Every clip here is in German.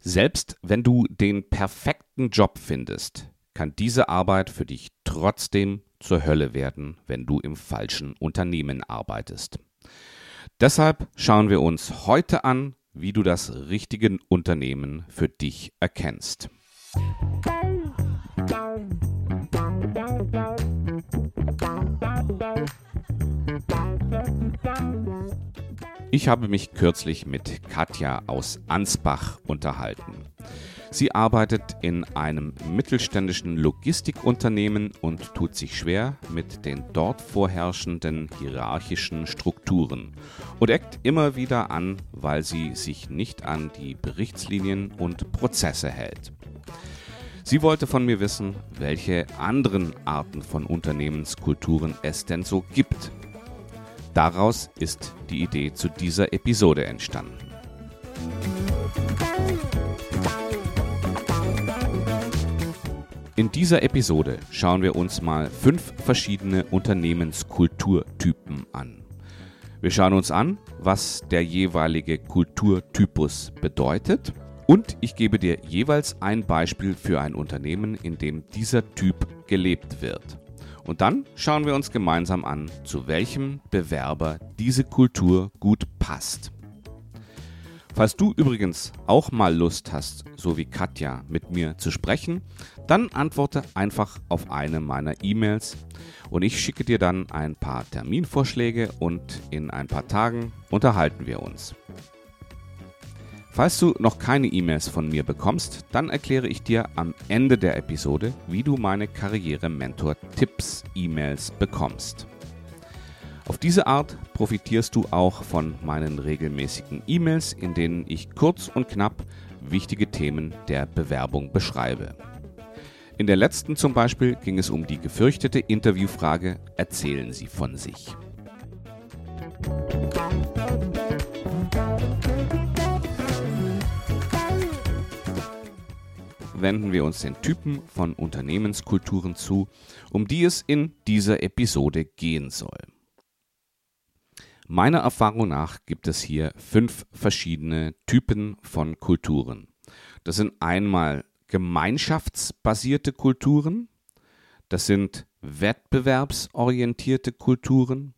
Selbst wenn du den perfekten Job findest, kann diese Arbeit für dich trotzdem zur Hölle werden, wenn du im falschen Unternehmen arbeitest. Deshalb schauen wir uns heute an, wie du das richtige Unternehmen für dich erkennst. Ich habe mich kürzlich mit Katja aus Ansbach unterhalten. Sie arbeitet in einem mittelständischen Logistikunternehmen und tut sich schwer mit den dort vorherrschenden hierarchischen Strukturen und eckt immer wieder an, weil sie sich nicht an die Berichtslinien und Prozesse hält. Sie wollte von mir wissen, welche anderen Arten von Unternehmenskulturen es denn so gibt. Daraus ist die Idee zu dieser Episode entstanden. In dieser Episode schauen wir uns mal fünf verschiedene Unternehmenskulturtypen an. Wir schauen uns an, was der jeweilige Kulturtypus bedeutet und ich gebe dir jeweils ein Beispiel für ein Unternehmen, in dem dieser Typ gelebt wird. Und dann schauen wir uns gemeinsam an, zu welchem Bewerber diese Kultur gut passt. Falls du übrigens auch mal Lust hast, so wie Katja, mit mir zu sprechen, dann antworte einfach auf eine meiner E-Mails und ich schicke dir dann ein paar Terminvorschläge und in ein paar Tagen unterhalten wir uns. Falls du noch keine E-Mails von mir bekommst, dann erkläre ich dir am Ende der Episode, wie du meine Karriere-Mentor-Tipps-E-Mails bekommst. Auf diese Art profitierst du auch von meinen regelmäßigen E-Mails, in denen ich kurz und knapp wichtige Themen der Bewerbung beschreibe. In der letzten zum Beispiel ging es um die gefürchtete Interviewfrage Erzählen Sie von sich. Wenden wir uns den Typen von Unternehmenskulturen zu, um die es in dieser Episode gehen soll. Meiner Erfahrung nach gibt es hier fünf verschiedene Typen von Kulturen. Das sind einmal gemeinschaftsbasierte Kulturen, das sind wettbewerbsorientierte Kulturen,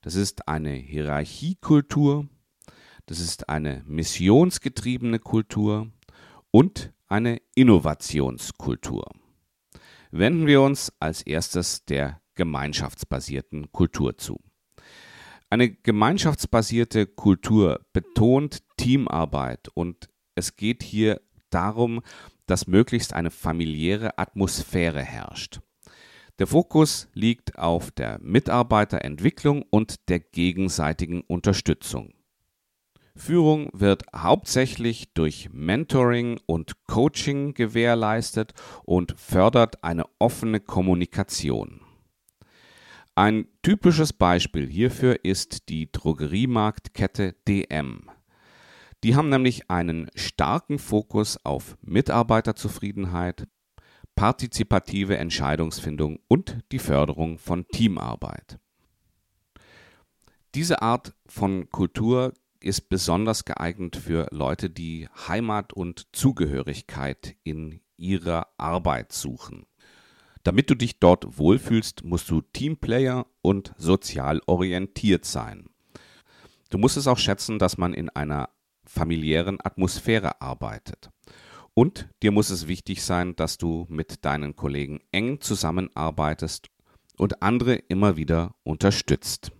das ist eine Hierarchiekultur, das ist eine missionsgetriebene Kultur und eine Innovationskultur. Wenden wir uns als erstes der gemeinschaftsbasierten Kultur zu. Eine gemeinschaftsbasierte Kultur betont Teamarbeit und es geht hier darum, dass möglichst eine familiäre Atmosphäre herrscht. Der Fokus liegt auf der Mitarbeiterentwicklung und der gegenseitigen Unterstützung. Führung wird hauptsächlich durch Mentoring und Coaching gewährleistet und fördert eine offene Kommunikation. Ein typisches Beispiel hierfür ist die Drogeriemarktkette DM. Die haben nämlich einen starken Fokus auf Mitarbeiterzufriedenheit, partizipative Entscheidungsfindung und die Förderung von Teamarbeit. Diese Art von Kultur ist besonders geeignet für Leute, die Heimat und Zugehörigkeit in ihrer Arbeit suchen. Damit du dich dort wohlfühlst, musst du Teamplayer und sozial orientiert sein. Du musst es auch schätzen, dass man in einer familiären Atmosphäre arbeitet. Und dir muss es wichtig sein, dass du mit deinen Kollegen eng zusammenarbeitest und andere immer wieder unterstützt.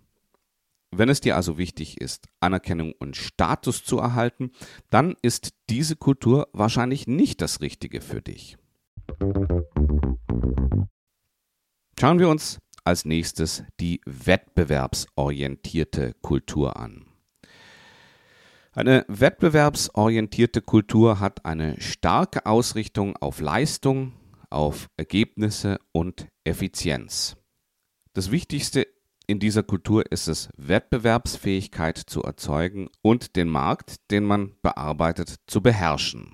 Wenn es dir also wichtig ist, Anerkennung und Status zu erhalten, dann ist diese Kultur wahrscheinlich nicht das Richtige für dich. Schauen wir uns als nächstes die wettbewerbsorientierte Kultur an. Eine wettbewerbsorientierte Kultur hat eine starke Ausrichtung auf Leistung, auf Ergebnisse und Effizienz. Das Wichtigste in dieser Kultur ist es, Wettbewerbsfähigkeit zu erzeugen und den Markt, den man bearbeitet, zu beherrschen.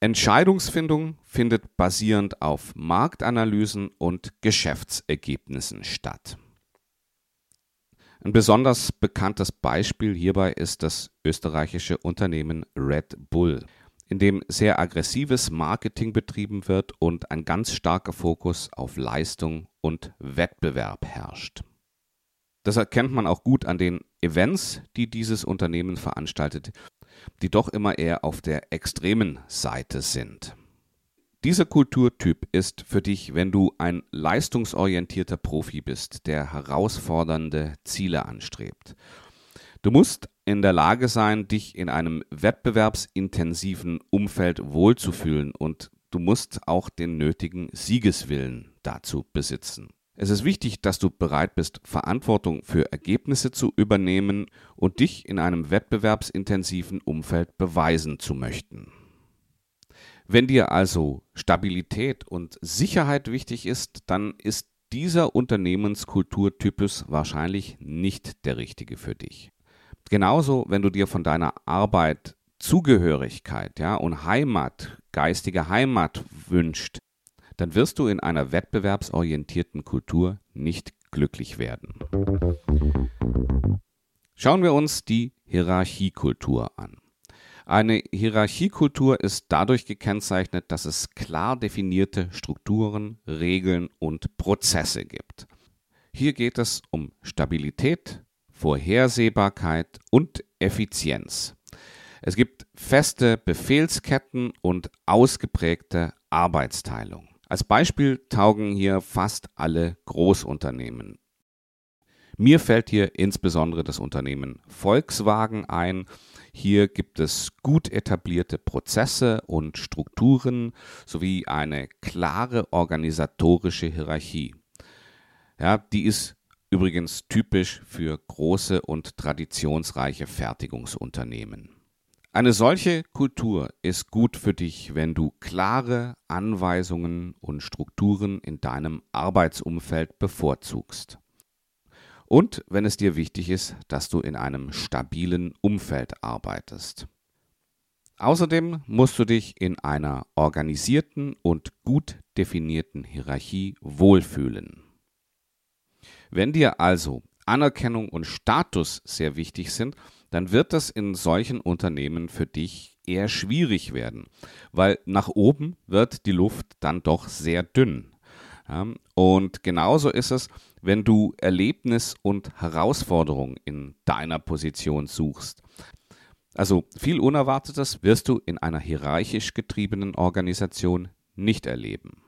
Entscheidungsfindung findet basierend auf Marktanalysen und Geschäftsergebnissen statt. Ein besonders bekanntes Beispiel hierbei ist das österreichische Unternehmen Red Bull. in dem sehr aggressives Marketing betrieben wird und ein ganz starker Fokus auf Leistung und Wettbewerb herrscht. Das erkennt man auch gut an den Events, die dieses Unternehmen veranstaltet, die doch immer eher auf der extremen Seite sind. Dieser Kulturtyp ist für dich, wenn du ein leistungsorientierter Profi bist, der herausfordernde Ziele anstrebt. Du musst in der Lage sein, dich in einem wettbewerbsintensiven Umfeld wohlzufühlen und du musst auch den nötigen Siegeswillen dazu besitzen. Es ist wichtig, dass du bereit bist, Verantwortung für Ergebnisse zu übernehmen und dich in einem wettbewerbsintensiven Umfeld beweisen zu möchten. Wenn dir also Stabilität und Sicherheit wichtig ist, dann ist dieser Unternehmenskulturtypus wahrscheinlich nicht der richtige für dich. Genauso, wenn du dir von deiner Arbeit Zugehörigkeit ja, und Heimat, geistige Heimat wünscht, dann wirst du in einer wettbewerbsorientierten Kultur nicht glücklich werden. Schauen wir uns die Hierarchiekultur an. Eine Hierarchiekultur ist dadurch gekennzeichnet, dass es klar definierte Strukturen, Regeln und Prozesse gibt. Hier geht es um Stabilität, Vorhersehbarkeit und Effizienz. Es gibt feste Befehlsketten und ausgeprägte Arbeitsteilung. Als Beispiel taugen hier fast alle Großunternehmen. Mir fällt hier insbesondere das Unternehmen Volkswagen ein, hier gibt es gut etablierte Prozesse und Strukturen sowie eine klare organisatorische Hierarchie. Ja, die ist übrigens typisch für große und traditionsreiche Fertigungsunternehmen. Eine solche Kultur ist gut für dich, wenn du klare Anweisungen und Strukturen in deinem Arbeitsumfeld bevorzugst und wenn es dir wichtig ist, dass du in einem stabilen Umfeld arbeitest. Außerdem musst du dich in einer organisierten und gut definierten Hierarchie wohlfühlen. Wenn dir also Anerkennung und Status sehr wichtig sind, dann wird das in solchen Unternehmen für dich eher schwierig werden, weil nach oben wird die Luft dann doch sehr dünn. Und genauso ist es, wenn du Erlebnis und Herausforderung in deiner Position suchst. Also viel Unerwartetes wirst du in einer hierarchisch getriebenen Organisation nicht erleben.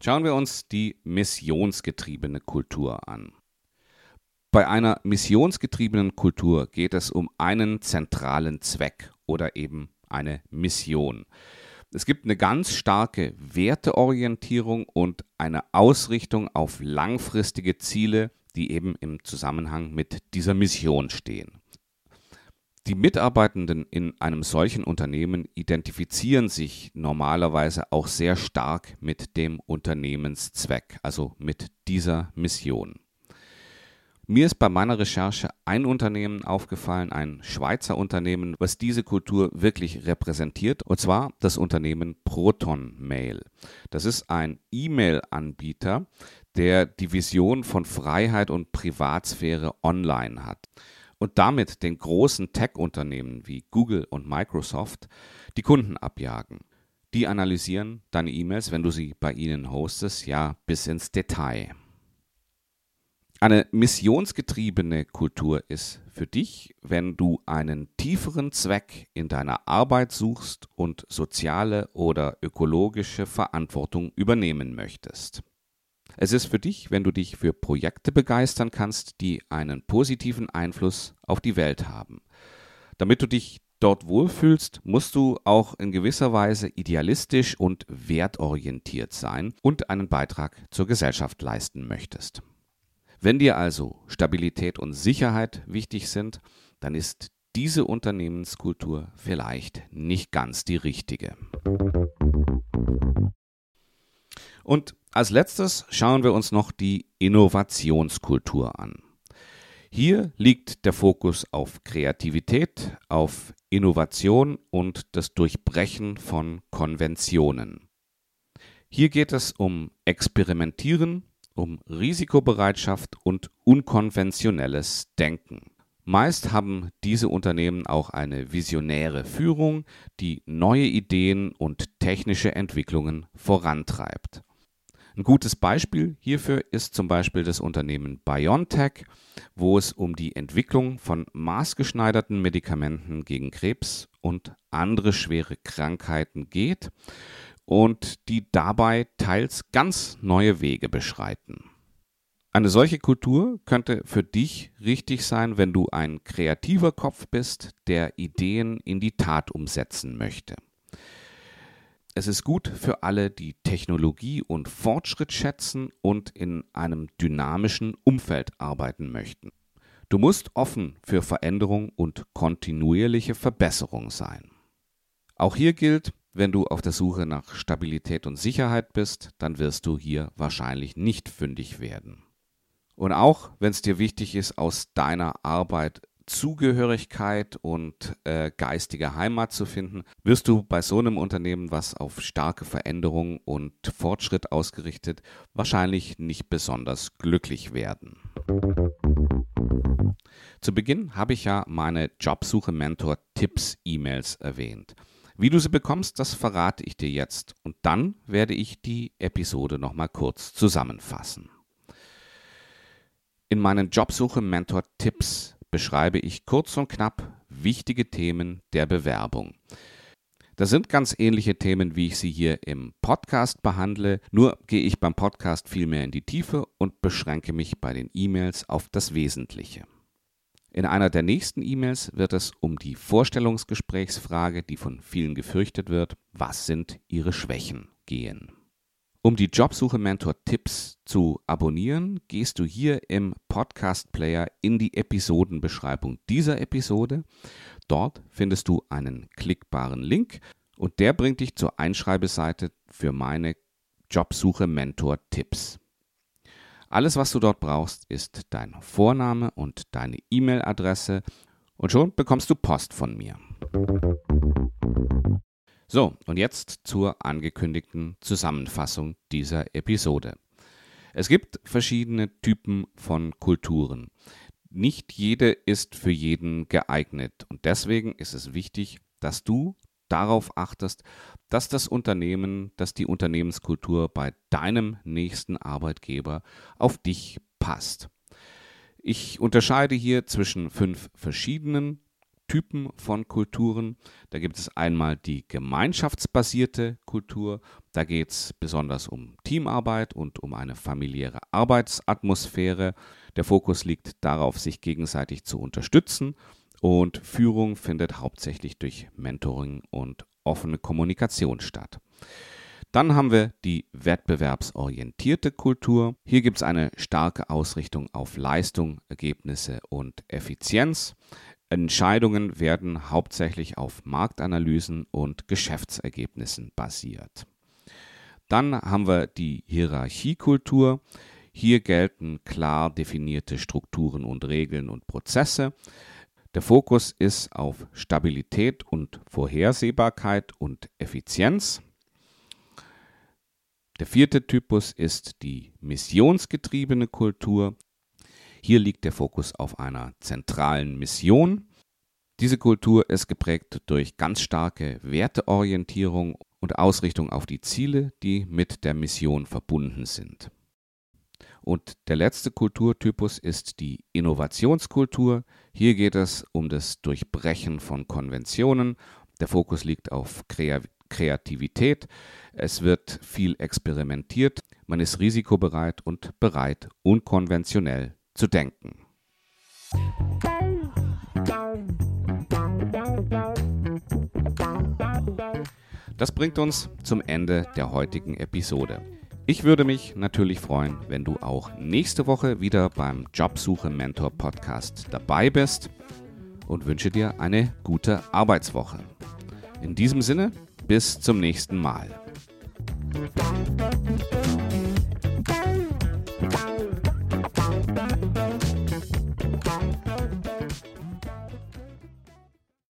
Schauen wir uns die missionsgetriebene Kultur an. Bei einer missionsgetriebenen Kultur geht es um einen zentralen Zweck oder eben eine Mission. Es gibt eine ganz starke Werteorientierung und eine Ausrichtung auf langfristige Ziele, die eben im Zusammenhang mit dieser Mission stehen. Die Mitarbeitenden in einem solchen Unternehmen identifizieren sich normalerweise auch sehr stark mit dem Unternehmenszweck, also mit dieser Mission. Mir ist bei meiner Recherche ein Unternehmen aufgefallen, ein Schweizer Unternehmen, was diese Kultur wirklich repräsentiert, und zwar das Unternehmen Proton Mail. Das ist ein E-Mail-Anbieter, der die Vision von Freiheit und Privatsphäre online hat und damit den großen Tech-Unternehmen wie Google und Microsoft die Kunden abjagen. Die analysieren deine E-Mails, wenn du sie bei ihnen hostest, ja bis ins Detail. Eine missionsgetriebene Kultur ist für dich, wenn du einen tieferen Zweck in deiner Arbeit suchst und soziale oder ökologische Verantwortung übernehmen möchtest. Es ist für dich, wenn du dich für Projekte begeistern kannst, die einen positiven Einfluss auf die Welt haben. Damit du dich dort wohlfühlst, musst du auch in gewisser Weise idealistisch und wertorientiert sein und einen Beitrag zur Gesellschaft leisten möchtest. Wenn dir also Stabilität und Sicherheit wichtig sind, dann ist diese Unternehmenskultur vielleicht nicht ganz die richtige. Und als letztes schauen wir uns noch die Innovationskultur an. Hier liegt der Fokus auf Kreativität, auf Innovation und das Durchbrechen von Konventionen. Hier geht es um Experimentieren, um Risikobereitschaft und unkonventionelles Denken. Meist haben diese Unternehmen auch eine visionäre Führung, die neue Ideen und technische Entwicklungen vorantreibt. Ein gutes Beispiel hierfür ist zum Beispiel das Unternehmen BioNTech, wo es um die Entwicklung von maßgeschneiderten Medikamenten gegen Krebs und andere schwere Krankheiten geht und die dabei teils ganz neue Wege beschreiten. Eine solche Kultur könnte für dich richtig sein, wenn du ein kreativer Kopf bist, der Ideen in die Tat umsetzen möchte. Es ist gut für alle, die Technologie und Fortschritt schätzen und in einem dynamischen Umfeld arbeiten möchten. Du musst offen für Veränderung und kontinuierliche Verbesserung sein. Auch hier gilt, wenn du auf der Suche nach Stabilität und Sicherheit bist, dann wirst du hier wahrscheinlich nicht fündig werden. Und auch wenn es dir wichtig ist, aus deiner Arbeit Zugehörigkeit und äh, geistige Heimat zu finden, wirst du bei so einem Unternehmen, was auf starke Veränderung und Fortschritt ausgerichtet, wahrscheinlich nicht besonders glücklich werden. Zu Beginn habe ich ja meine Jobsuche-Mentor-Tipps-E-Mails erwähnt. Wie du sie bekommst, das verrate ich dir jetzt und dann werde ich die Episode nochmal kurz zusammenfassen. In meinen Jobsuche-Mentor-Tipps beschreibe ich kurz und knapp wichtige Themen der Bewerbung. Das sind ganz ähnliche Themen, wie ich sie hier im Podcast behandle, nur gehe ich beim Podcast viel mehr in die Tiefe und beschränke mich bei den E-Mails auf das Wesentliche. In einer der nächsten E-Mails wird es um die Vorstellungsgesprächsfrage, die von vielen gefürchtet wird, was sind Ihre Schwächen, gehen. Um die Jobsuche Mentor Tipps zu abonnieren, gehst du hier im Podcast Player in die Episodenbeschreibung dieser Episode. Dort findest du einen klickbaren Link und der bringt dich zur Einschreibeseite für meine Jobsuche Mentor Tipps. Alles, was du dort brauchst, ist dein Vorname und deine E-Mail-Adresse und schon bekommst du Post von mir. So, und jetzt zur angekündigten Zusammenfassung dieser Episode. Es gibt verschiedene Typen von Kulturen. Nicht jede ist für jeden geeignet und deswegen ist es wichtig, dass du darauf achtest, dass das Unternehmen, dass die Unternehmenskultur bei deinem nächsten Arbeitgeber auf dich passt. Ich unterscheide hier zwischen fünf verschiedenen Typen von Kulturen. Da gibt es einmal die gemeinschaftsbasierte Kultur. Da geht es besonders um Teamarbeit und um eine familiäre Arbeitsatmosphäre. Der Fokus liegt darauf, sich gegenseitig zu unterstützen. Und Führung findet hauptsächlich durch Mentoring und offene Kommunikation statt. Dann haben wir die wettbewerbsorientierte Kultur. Hier gibt es eine starke Ausrichtung auf Leistung, Ergebnisse und Effizienz. Entscheidungen werden hauptsächlich auf Marktanalysen und Geschäftsergebnissen basiert. Dann haben wir die Hierarchiekultur. Hier gelten klar definierte Strukturen und Regeln und Prozesse. Der Fokus ist auf Stabilität und Vorhersehbarkeit und Effizienz. Der vierte Typus ist die missionsgetriebene Kultur. Hier liegt der Fokus auf einer zentralen Mission. Diese Kultur ist geprägt durch ganz starke Werteorientierung und Ausrichtung auf die Ziele, die mit der Mission verbunden sind. Und der letzte Kulturtypus ist die Innovationskultur. Hier geht es um das Durchbrechen von Konventionen. Der Fokus liegt auf Kreativität. Es wird viel experimentiert. Man ist risikobereit und bereit, unkonventionell zu denken. Das bringt uns zum Ende der heutigen Episode. Ich würde mich natürlich freuen, wenn du auch nächste Woche wieder beim Jobsuche Mentor Podcast dabei bist und wünsche dir eine gute Arbeitswoche. In diesem Sinne, bis zum nächsten Mal.